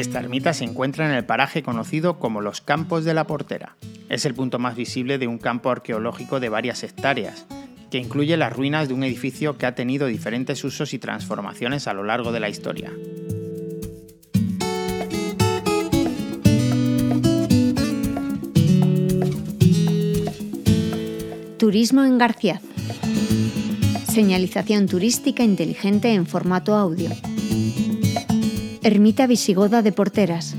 Esta ermita se encuentra en el paraje conocido como los Campos de la Portera. Es el punto más visible de un campo arqueológico de varias hectáreas, que incluye las ruinas de un edificio que ha tenido diferentes usos y transformaciones a lo largo de la historia. Turismo en García. Señalización turística inteligente en formato audio. Ermita visigoda de Porteras.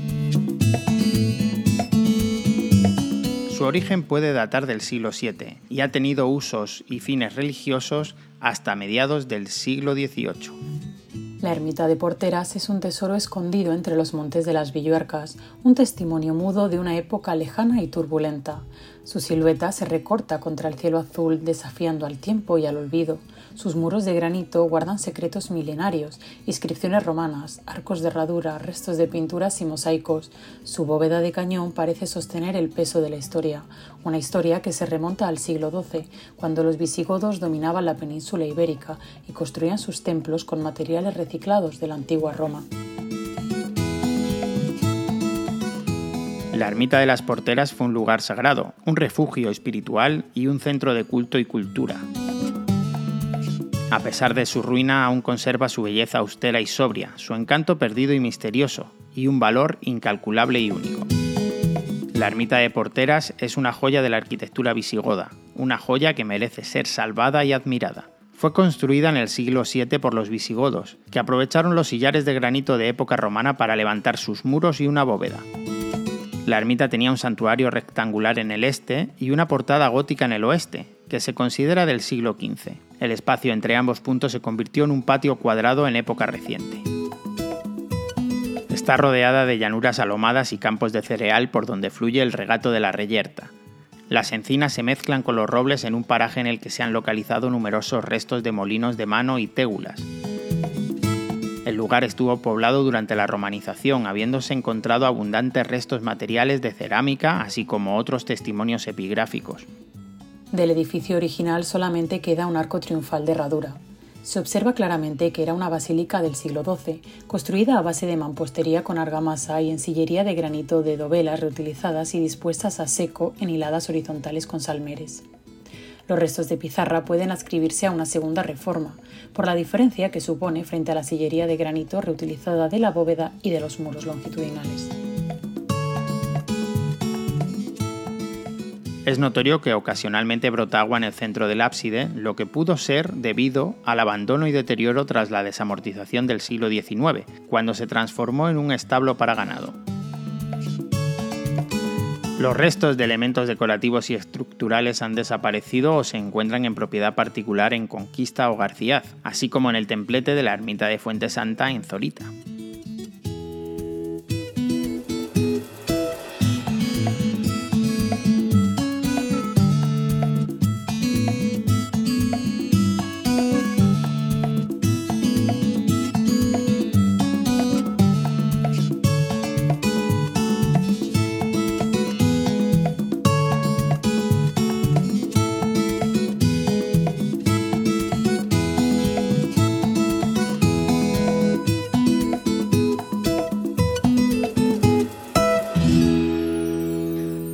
Su origen puede datar del siglo VII y ha tenido usos y fines religiosos hasta mediados del siglo XVIII. La ermita de Porteras es un tesoro escondido entre los montes de las Villuercas, un testimonio mudo de una época lejana y turbulenta. Su silueta se recorta contra el cielo azul, desafiando al tiempo y al olvido. Sus muros de granito guardan secretos milenarios, inscripciones romanas, arcos de herradura, restos de pinturas y mosaicos. Su bóveda de cañón parece sostener el peso de la historia, una historia que se remonta al siglo XII, cuando los visigodos dominaban la península ibérica y construían sus templos con materiales reciclados de la antigua Roma. La ermita de las porteras fue un lugar sagrado, un refugio espiritual y un centro de culto y cultura. A pesar de su ruina, aún conserva su belleza austera y sobria, su encanto perdido y misterioso, y un valor incalculable y único. La ermita de Porteras es una joya de la arquitectura visigoda, una joya que merece ser salvada y admirada. Fue construida en el siglo VII por los visigodos, que aprovecharon los sillares de granito de época romana para levantar sus muros y una bóveda. La ermita tenía un santuario rectangular en el este y una portada gótica en el oeste, que se considera del siglo XV. El espacio entre ambos puntos se convirtió en un patio cuadrado en época reciente. Está rodeada de llanuras alomadas y campos de cereal por donde fluye el regato de la Reyerta. Las encinas se mezclan con los robles en un paraje en el que se han localizado numerosos restos de molinos de mano y tégulas. Lugar estuvo poblado durante la romanización, habiéndose encontrado abundantes restos materiales de cerámica, así como otros testimonios epigráficos. Del edificio original solamente queda un arco triunfal de herradura. Se observa claramente que era una basílica del siglo XII, construida a base de mampostería con argamasa y en sillería de granito de dovelas reutilizadas y dispuestas a seco en hiladas horizontales con salmeres. Los restos de pizarra pueden adscribirse a una segunda reforma, por la diferencia que supone frente a la sillería de granito reutilizada de la bóveda y de los muros longitudinales. Es notorio que ocasionalmente brota agua en el centro del ábside, lo que pudo ser debido al abandono y deterioro tras la desamortización del siglo XIX, cuando se transformó en un establo para ganado. Los restos de elementos decorativos y estructurales han desaparecido o se encuentran en propiedad particular en Conquista o García, así como en el templete de la ermita de Fuente Santa en Zorita.